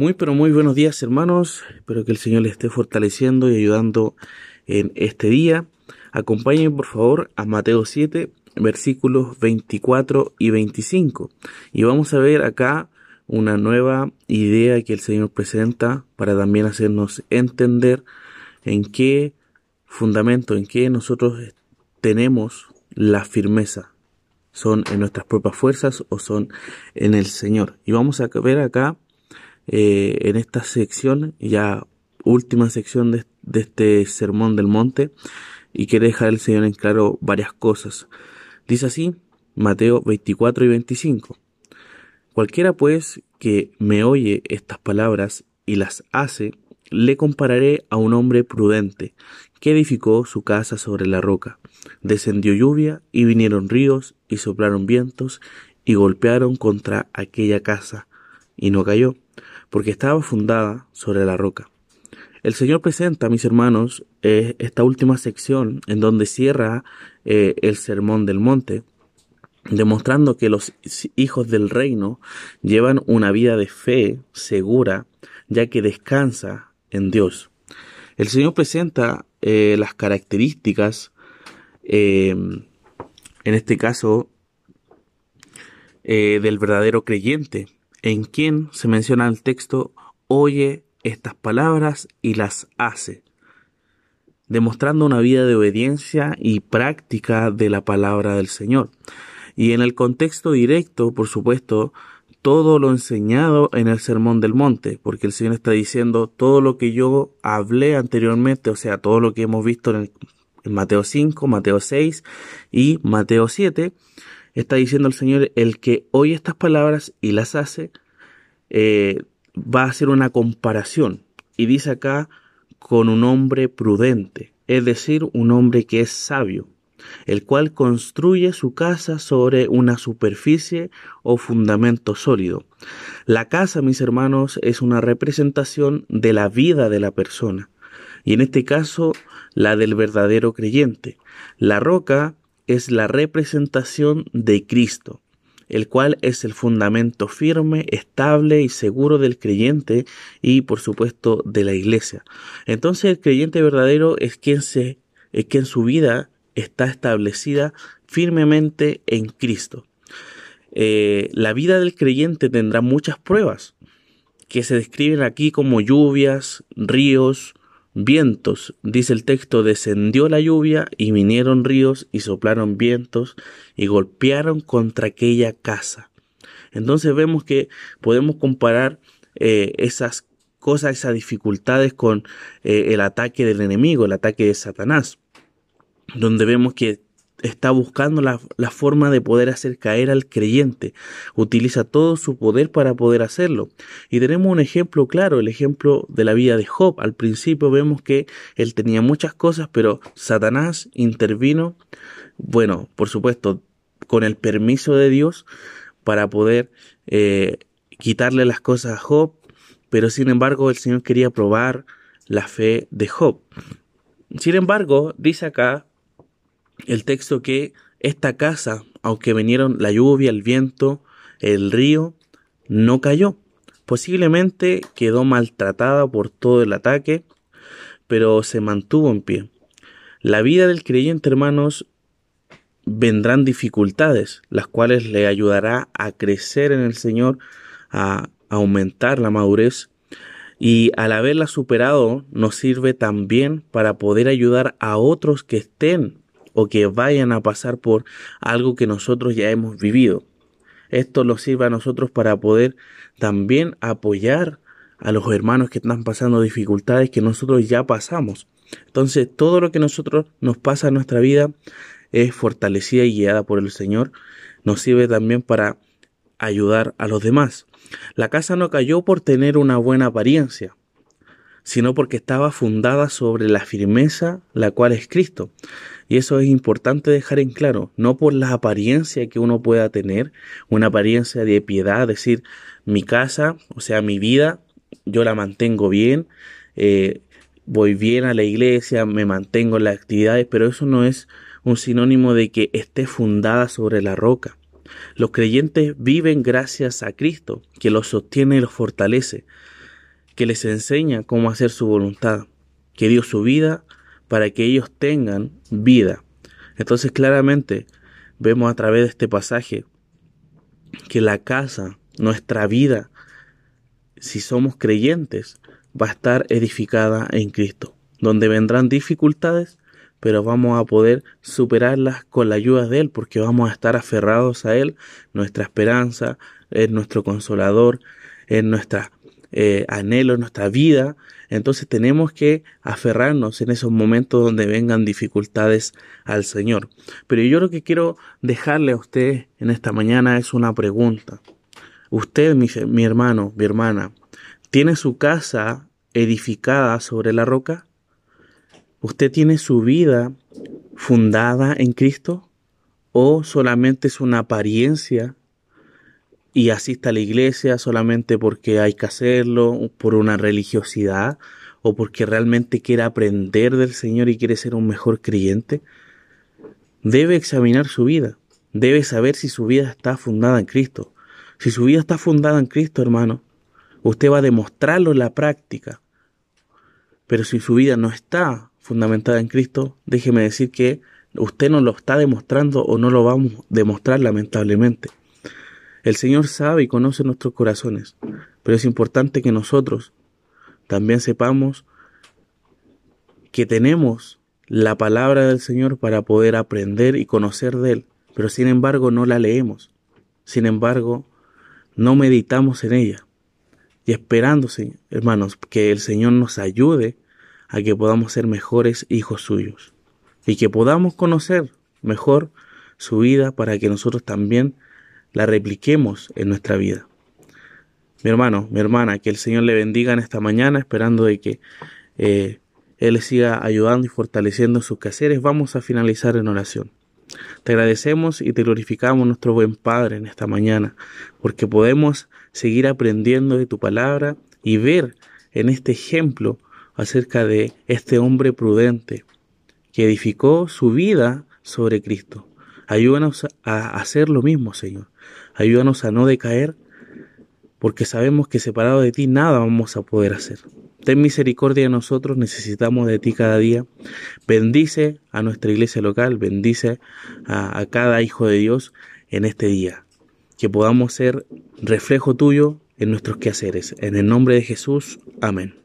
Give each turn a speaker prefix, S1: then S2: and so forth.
S1: Muy pero muy buenos días hermanos, espero que el Señor les esté fortaleciendo y ayudando en este día. Acompáñenme por favor a Mateo 7, versículos 24 y 25. Y vamos a ver acá una nueva idea que el Señor presenta para también hacernos entender en qué fundamento, en qué nosotros tenemos la firmeza. ¿Son en nuestras propias fuerzas o son en el Señor? Y vamos a ver acá eh, en esta sección, ya última sección de, de este sermón del monte, y quiere dejar el Señor en claro varias cosas. Dice así, Mateo 24 y 25. Cualquiera pues que me oye estas palabras y las hace, le compararé a un hombre prudente que edificó su casa sobre la roca. Descendió lluvia y vinieron ríos y soplaron vientos y golpearon contra aquella casa y no cayó, porque estaba fundada sobre la roca. El Señor presenta, mis hermanos, eh, esta última sección en donde cierra eh, el sermón del monte, demostrando que los hijos del reino llevan una vida de fe segura, ya que descansa en Dios. El Señor presenta eh, las características, en este caso, del verdadero creyente, en quien se menciona el texto, oye estas palabras y las hace, demostrando una vida de obediencia y práctica de la palabra del Señor. Y en el contexto directo, por supuesto, todo lo enseñado en el Sermón del Monte, porque el Señor está diciendo todo lo que yo hablé anteriormente, o sea, todo lo que hemos visto en, Mateo 5, Mateo 6 y Mateo 7, está diciendo el Señor, el que oye estas palabras y las hace, eh, va a hacer una comparación y dice acá con un hombre prudente, es decir, un hombre que es sabio, el cual construye su casa sobre una superficie o fundamento sólido. La casa, mis hermanos, es una representación de la vida de la persona, y en este caso la del verdadero creyente. La roca es la representación de Cristo el cual es el fundamento firme, estable y seguro del creyente y por supuesto de la iglesia. Entonces el creyente verdadero es quien se es quien su vida está establecida firmemente en Cristo. Eh, la vida del creyente tendrá muchas pruebas que se describen aquí como lluvias, ríos, vientos, dice el texto, descendió la lluvia y vinieron ríos y soplaron vientos y golpearon contra aquella casa. Entonces vemos que podemos comparar eh, esas cosas, esas dificultades con eh, el ataque del enemigo, el ataque de Satanás, donde vemos que está buscando la, forma de poder hacer caer al creyente. Utiliza todo su poder para poder hacerlo. Y tenemos un ejemplo claro, el ejemplo de la vida de Job. Al principio vemos que él tenía muchas cosas, pero Satanás intervino, bueno, por supuesto, con el permiso de Dios para poder eh, quitarle las cosas a Job, pero sin embargo el Señor quería probar la fe de Job. Sin embargo, dice acá el texto que esta casa, aunque vinieron la lluvia, el viento, el río, no cayó. Posiblemente quedó maltratada por todo el ataque, pero se mantuvo en pie. La vida del creyente, hermanos, vendrán dificultades, las cuales le ayudará a crecer en el Señor, a aumentar la madurez y al haberla superado nos sirve también para poder ayudar a otros que estén o que vayan a pasar por algo que nosotros ya hemos vivido. Esto nos sirve a nosotros para poder también apoyar a los hermanos que están pasando dificultades que nosotros ya pasamos. Entonces, todo lo que nosotros nos pasa en nuestra vida es fortalecida y guiada por el Señor. Nos sirve también para ayudar a los demás. La casa no cayó por tener una buena apariencia, sino porque estaba fundada sobre la firmeza, la cual es Cristo. Y eso es importante dejar en claro, no por la apariencia que uno pueda tener, una apariencia de piedad, decir, mi casa, o sea, mi vida, yo la mantengo bien, eh, voy bien a la iglesia, me mantengo en las actividades, pero eso no es un sinónimo de que esté fundada sobre la roca. Los creyentes viven gracias a Cristo, que los sostiene y los fortalece. Que les enseña cómo hacer su voluntad, que dio su vida para que ellos tengan vida. Entonces claramente vemos a través de este pasaje que la casa, nuestra vida, si somos creyentes, va a estar edificada en Cristo, donde vendrán dificultades, pero vamos a poder superarlas con la ayuda de Él, porque vamos a estar aferrados a Él. Nuestra esperanza es nuestro consolador, es nuestra eh, anhelo, nuestra vida. Entonces tenemos que aferrarnos en esos momentos donde vengan dificultades al Señor. Pero yo lo que quiero dejarle a usted en esta mañana es una pregunta. Usted, mi hermano, mi hermana, ¿tiene su casa edificada sobre la roca? ¿Usted tiene su vida fundada en Cristo? ¿O solamente es una apariencia y asiste a la iglesia solamente porque hay que hacerlo, por una religiosidad o porque realmente quiere aprender del Señor y quiere ser un mejor creyente? Debe examinar su vida, debe saber si su vida está fundada en Cristo. Si su vida está fundada en Cristo, hermano, usted va a demostrarlo en la práctica. Pero si su vida no está fundamentada en Cristo, déjeme decir que usted no lo está demostrando o no lo va a demostrar lamentablemente. El Señor sabe y conoce nuestros corazones, pero es importante que nosotros también sepamos que tenemos la palabra del Señor para poder aprender y conocer de Él, pero sin embargo no la leemos, sin embargo no meditamos en ella. Y esperándose, hermanos, que el Señor nos ayude a que podamos ser mejores hijos suyos y que podamos conocer mejor su vida para que nosotros también la repliquemos en nuestra vida. Mi hermano, mi hermana, que el Señor le bendiga en esta mañana, esperando de que eh, Él siga ayudando y fortaleciendo sus quehaceres. Vamos a finalizar en oración. Te agradecemos y te glorificamos nuestro buen Padre en esta mañana, porque podemos seguir aprendiendo de tu palabra y ver en este ejemplo acerca de este hombre prudente que edificó su vida sobre Cristo. Ayúdanos a hacer lo mismo, Señor. Ayúdanos a no decaer, porque sabemos que separado de ti nada vamos a poder hacer. Ten misericordia de nosotros, necesitamos de ti cada día. Bendice a nuestra iglesia local, bendice a, a cada hijo de Dios en este día. Que podamos ser reflejo tuyo en nuestros quehaceres. En el nombre de Jesús, amén.